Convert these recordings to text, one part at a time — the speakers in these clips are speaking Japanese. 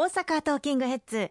大阪トーキングヘッズ。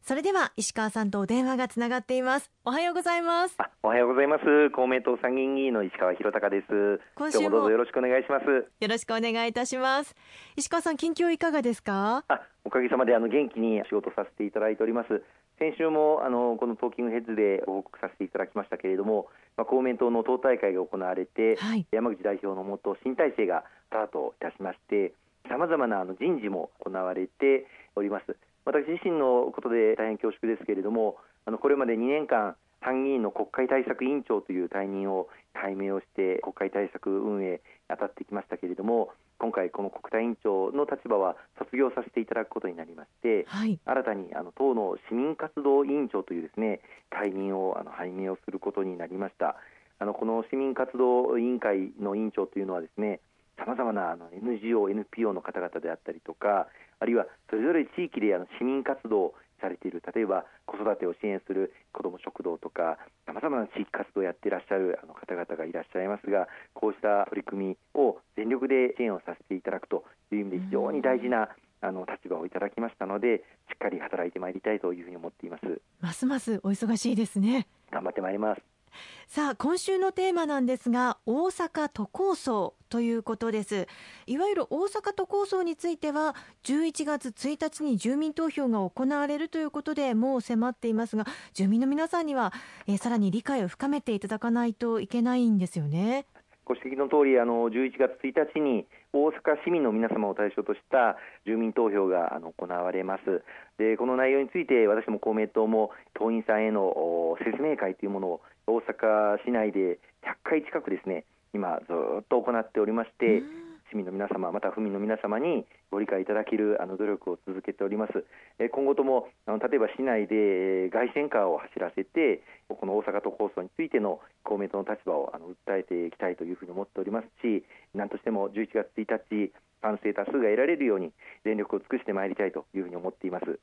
それでは石川さんとお電話がつながっています。おはようございます。おはようございます。公明党参議院議員の石川博隆です。今週もどうぞよろしくお願いします。よろしくお願いいたします。石川さん近況いかがですか？あおかげさまであの元気に仕事させていただいております。先週もあのこのトーキングヘッズで報告させていただきましたけれども、まあ、公明党の党大会が行われて、はい、山口代表のもと新体制がスタートいたしましてさまざまなあの人事も行われております。私自身のことで大変恐縮ですけれどもあのこれまで2年間参議院の国会対策委員長という退任を拝命をして国会対策運営当たってきましたけれども今回この国対委員長の立場は卒業させていただくことになりまして、はい、新たにあの党の市民活動委員長というですね退任をあの拝命をすることになりました。あのこの市民活動委員会の委員長というのはですねさまざまなあの NGO、NPO の方々であったりとかあるいはそれぞれ地域であの市民活動されている例えば子育てを支援する子ども食堂とかさまざまな地域活動をやっていらっしゃるあの方々がいらっしゃいますがこうした取り組みを全力で支援をさせていただくという意味で非常に大事なあの立場をいただきましたのでしっかり働いてまいりたいというふうに思っています。ますますお忙しいですね。頑張ってまいります。さあ今週のテーマなんですが大阪都構想ということです。いわゆる大阪都構想については11月1日に住民投票が行われるということでもう迫っていますが住民の皆さんには、えー、さらに理解を深めていただかないといけないんですよね。ご指摘の通りあの11月1日に大阪市民の皆様を対象とした住民投票があの行われます。でこの内容について私も公明党も党員さんへの説明会というものを大阪市内で100回近くですね今ずっと行っておりまして、市民の皆様また府民の皆様にご理解いただけるあの努力を続けております。え今後ともあの例えば市内で凱旋カーを走らせてこの大阪都構想についての公明党の立場をあの訴えていきたいというふうに思っておりますし、何としても11月1日賛成多数が得られるように全力を尽くしてまいりたいというふうに思っています。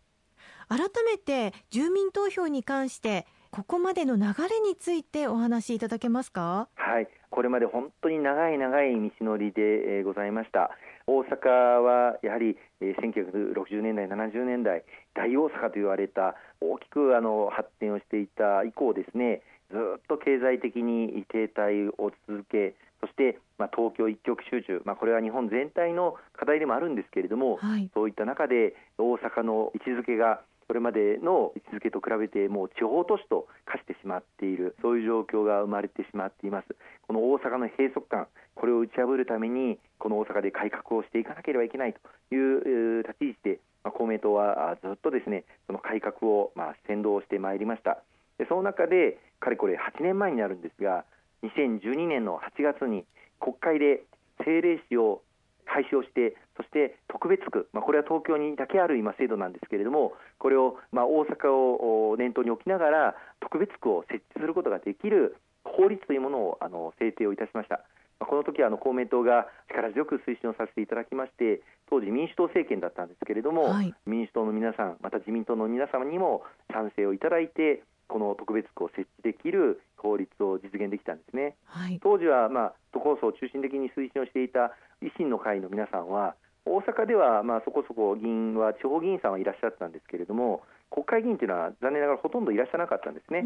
改めて住民投票に関してここまでの流れについてお話しいただけますか？はい、これまで本当に長い長い道のりでございました。大阪はやはり1960年代、70年代、大大阪と言われた大きくあの発展をしていた以降ですね、ずっと経済的に停滞を続け、そして、まあ、東京一極集中、まあ、これは日本全体の課題でもあるんですけれども、はい、そういった中で大阪の位置づけがこれまでの位置づけと比べてもう地方都市と化してしまっているそういう状況が生まれてしまっています。この大阪の閉塞感これを打ち破るためにこの大阪で改革をしていかなければいけないという立ち位置で、ま、公明党はずっとですねその改革をまあ先導してまいりました。でその中でかれこれ8年前になるんですが2012年の8月に国会で政令市を廃止をしてそして特別区、まあ、これは東京にだけある今制度なんですけれどもこれを、まあ、大阪を念頭に置きながら特別区を設置することができる法律というものをあの制定をいたしました。この時はあの公明党が力強く推進をさせていただきまして当時民主党政権だったんですけれども、はい、民主党の皆さんまた自民党の皆様にも賛成をいただいてこの特別区を設置できる法律を実現できたんですね、はい、当時は、まあ、都構想を中心的に推進をしていた維新の会の皆さんは大阪ではまあそこそこ議員は地方議員さんはいらっしゃったんですけれども国会議員というのは残念ながらほとんどいらっしゃらなかったんですね。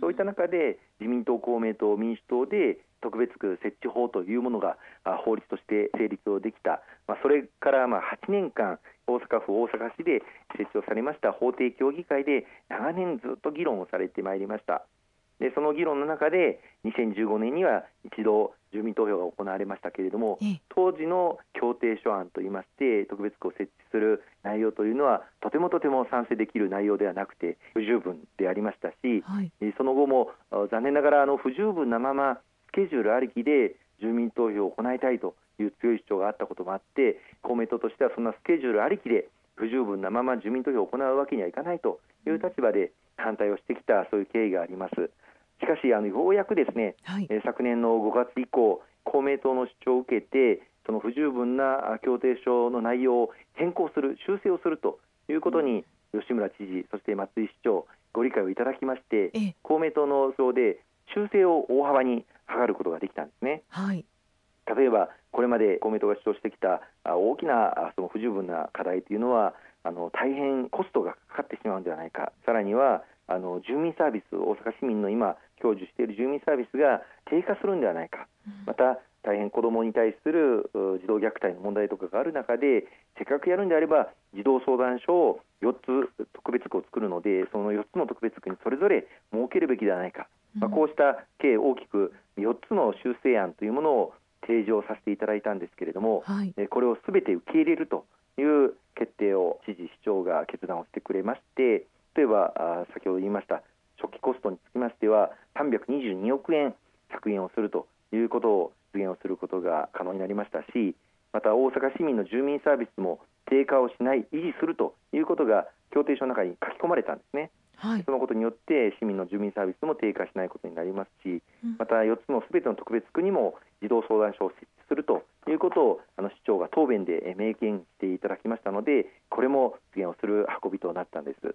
そういった中で自民党、公明党、民主党で特別区設置法というものが法律として成立をできた、まあ、それからまあ8年間大阪府大阪市で設置をされました法定協議会で長年ずっと議論をされてまいりました。でその議論の中で2015年には一度住民投票が行われましたけれども当時の協定書案といいまして特別区を設置する内容というのはとてもとても賛成できる内容ではなくて不十分でありましたし、はい、その後も残念ながらあの不十分なままスケジュールありきで住民投票を行いたいという強い主張があったこともあって公明党としてはそんなスケジュールありきで不十分なまま住民投票を行うわけにはいかないという立場で反対をしてきたそういう経緯があります。しかしあのようやくですね、はい、昨年の5月以降公明党の主張を受けてその不十分な協定書の内容を変更する修正をするということに、吉村知事そして松井市長ご理解をいただきまして、公明党の票で修正を大幅に図ることができたんですね。はい。例えばこれまで公明党が主張してきた大きなその不十分な課題というのはあの大変コストがかかってしまうんではないか。さらにはあの住民サービス大阪市民の今享受している住民サービスが低下するんではないか、また大変子どもに対する児童虐待の問題とかがある中でせっかくやるんであれば児童相談所を4つ特別区を作るのでその4つの特別区にそれぞれ設けるべきではないか、まあ、こうした計大きく4つの修正案というものを提示をさせていただいたんですけれども、はい、これをすべて受け入れるという決定を知事、市長が決断をしてくれまして例えば先ほど言いました初期コストにつきましては322億円削減をするということを実現をすることが可能になりましたしまた大阪市民の住民サービスも低下をしない維持するということが協定書の中に書き込まれたんですね。はい、そのことによって市民の住民サービスも低下しないことになりますし、また4つのすべての特別区にも児童相談所を設置するということをあの市長が答弁で明言していただきましたのでこれも実現をする運びとなったんです。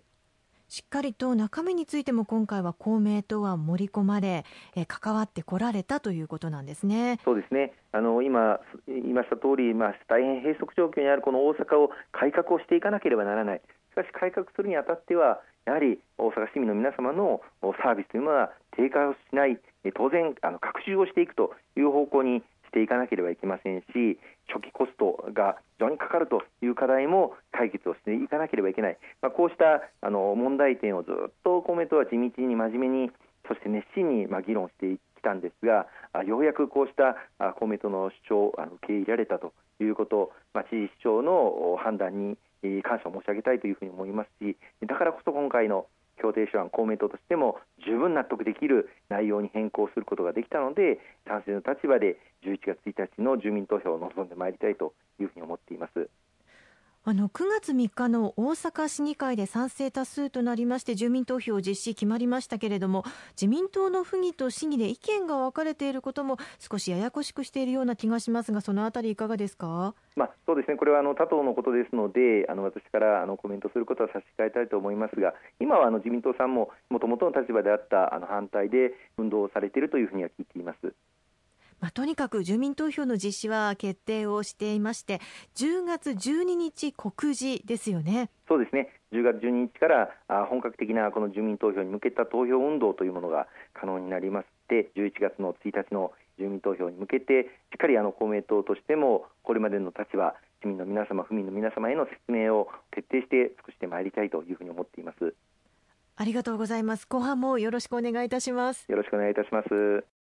しっかりと中身についても今回は公明党は盛り込まれ、え関わってこられたということなんですね。そうですね。あの今言いました通り、まあ大変閉塞状況にあるこの大阪を改革をしていかなければならない。しかし改革するにあたってはやはり大阪市民の皆様のサービスというのは低下をしない、当然あの拡充をしていくという方向にしていかなければいけませんし初期コストが非常にかかるという課題も解決をしていかなければいけない、まあ、こうしたあの問題点をずっと公明党は地道に真面目にそして熱心にまあ議論してきたんですがようやくこうした公明党の主張あの受け入れられたということ、まあ、知事市長の判断に感謝を申し上げたいというふうに思いますしだからこそ今回の協定書案公明党としても十分納得できる内容に変更することができたので賛成の立場で11月1日の住民投票を望んでまいりたいというふうに思っています。あの9月3日の大阪市議会で賛成多数となりまして住民投票実施決まりましたけれども自民党の府議と市議で意見が分かれていることも少しややこしくしているような気がしますがそのあたりいかがですか、まあ、そうですねこれはあの他党のことですのであの私からあのコメントすることは差し控えたいと思いますが今はあの自民党さんももともとの立場であったあの反対で運動をされているというふうには聞いています。まあ、とにかく住民投票の実施は決定をしていまして10月12日告示ですよね。そうですね。10月12日から本格的なこの住民投票に向けた投票運動というものが可能になりまして11月の1日の住民投票に向けてしっかりあの公明党としてもこれまでの立場市民の皆様府民の皆様への説明を徹底して尽くしてまいりたいというふうに思っています。ありがとうございます。後半もよろしくお願いいたします。よろしくお願いいたします